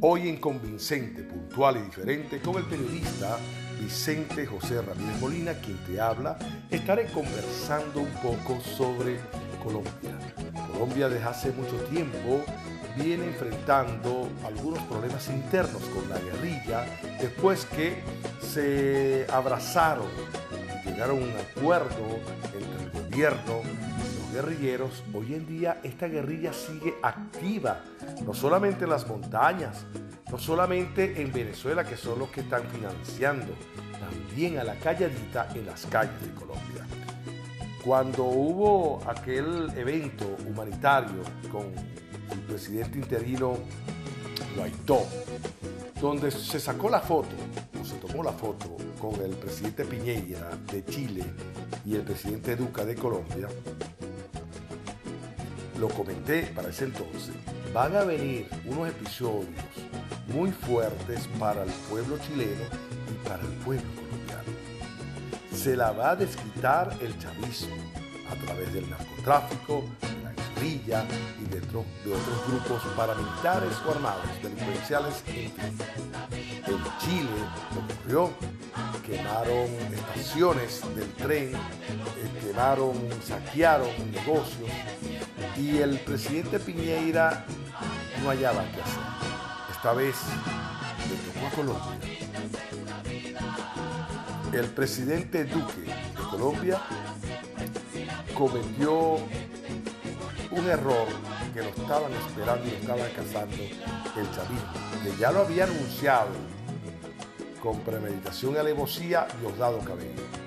Hoy en Convincente, puntual y diferente, con el periodista Vicente José Ramírez Molina, quien te habla, estaré conversando un poco sobre Colombia. Colombia desde hace mucho tiempo viene enfrentando algunos problemas internos con la guerrilla después que se abrazaron y llegaron a un acuerdo entre el gobierno guerrilleros. Hoy en día esta guerrilla sigue activa, no solamente en las montañas, no solamente en Venezuela, que son los que están financiando, también a la calladita en las calles de Colombia. Cuando hubo aquel evento humanitario con el presidente interino Guaidó, donde se sacó la foto, o se tomó la foto con el presidente Piñera de Chile y el presidente Duca de Colombia, lo comenté para ese entonces, van a venir unos episodios muy fuertes para el pueblo chileno y para el pueblo colombiano. Se la va a desquitar el chavismo a través del narcotráfico, la guerrilla y de, otro, de otros grupos paramilitares o armados delincuenciales en. En Chile ocurrió, quemaron estaciones del tren, eh, quemaron, saquearon negocios y el presidente Piñeira no hallaba qué hacer. Esta vez le tocó a Colombia. El presidente Duque de Colombia cometió un error que lo estaban esperando y lo estaban cazando el chavismo, que ya lo había anunciado con premeditación y alevosía Diosdado Cabello.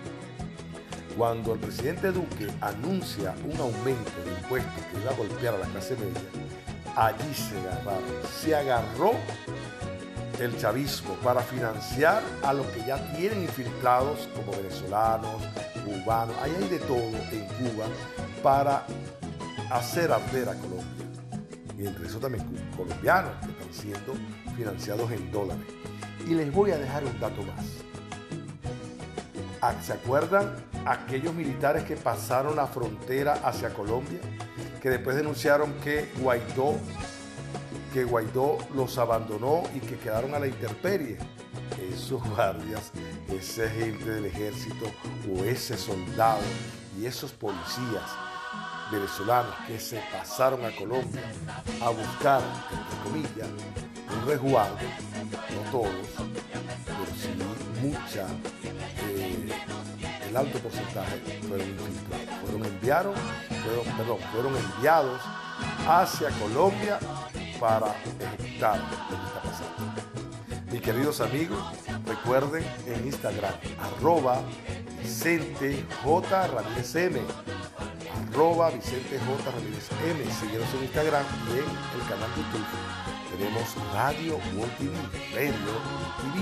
Cuando el presidente Duque anuncia un aumento de impuestos que iba a golpear a la clase media, allí se agarraron, se agarró el chavismo para financiar a los que ya tienen infiltrados como venezolanos, cubanos, ahí hay de todo en Cuba para hacer arder a Colombia. Y entre eso también colombianos que están siendo financiados en dólares. Y les voy a dejar un dato más. ¿Se acuerdan aquellos militares que pasaron la frontera hacia Colombia? Que después denunciaron que Guaidó, que Guaidó los abandonó y que quedaron a la intemperie. Esos guardias, esa gente del ejército o ese soldado y esos policías venezolanos que se pasaron a Colombia a buscar, entre comillas, un resguardo, no todos, pero sí mucha, alto porcentaje fueron fueron enviados, fueron, perdón, fueron enviados hacia Colombia para ejecutar lo que está pasando. Mis queridos amigos, recuerden en Instagram, arroba Vicente arroba Vicente J. Ramírez M. Síguenos en Instagram y en el canal de YouTube. Tenemos Radio World TV, Radio TV,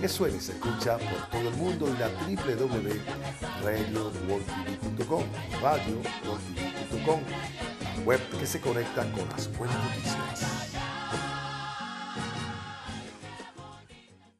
que suena y se escucha por todo el mundo y la www.radioworldtv.com, radio web que se conecta con las buenas noticias.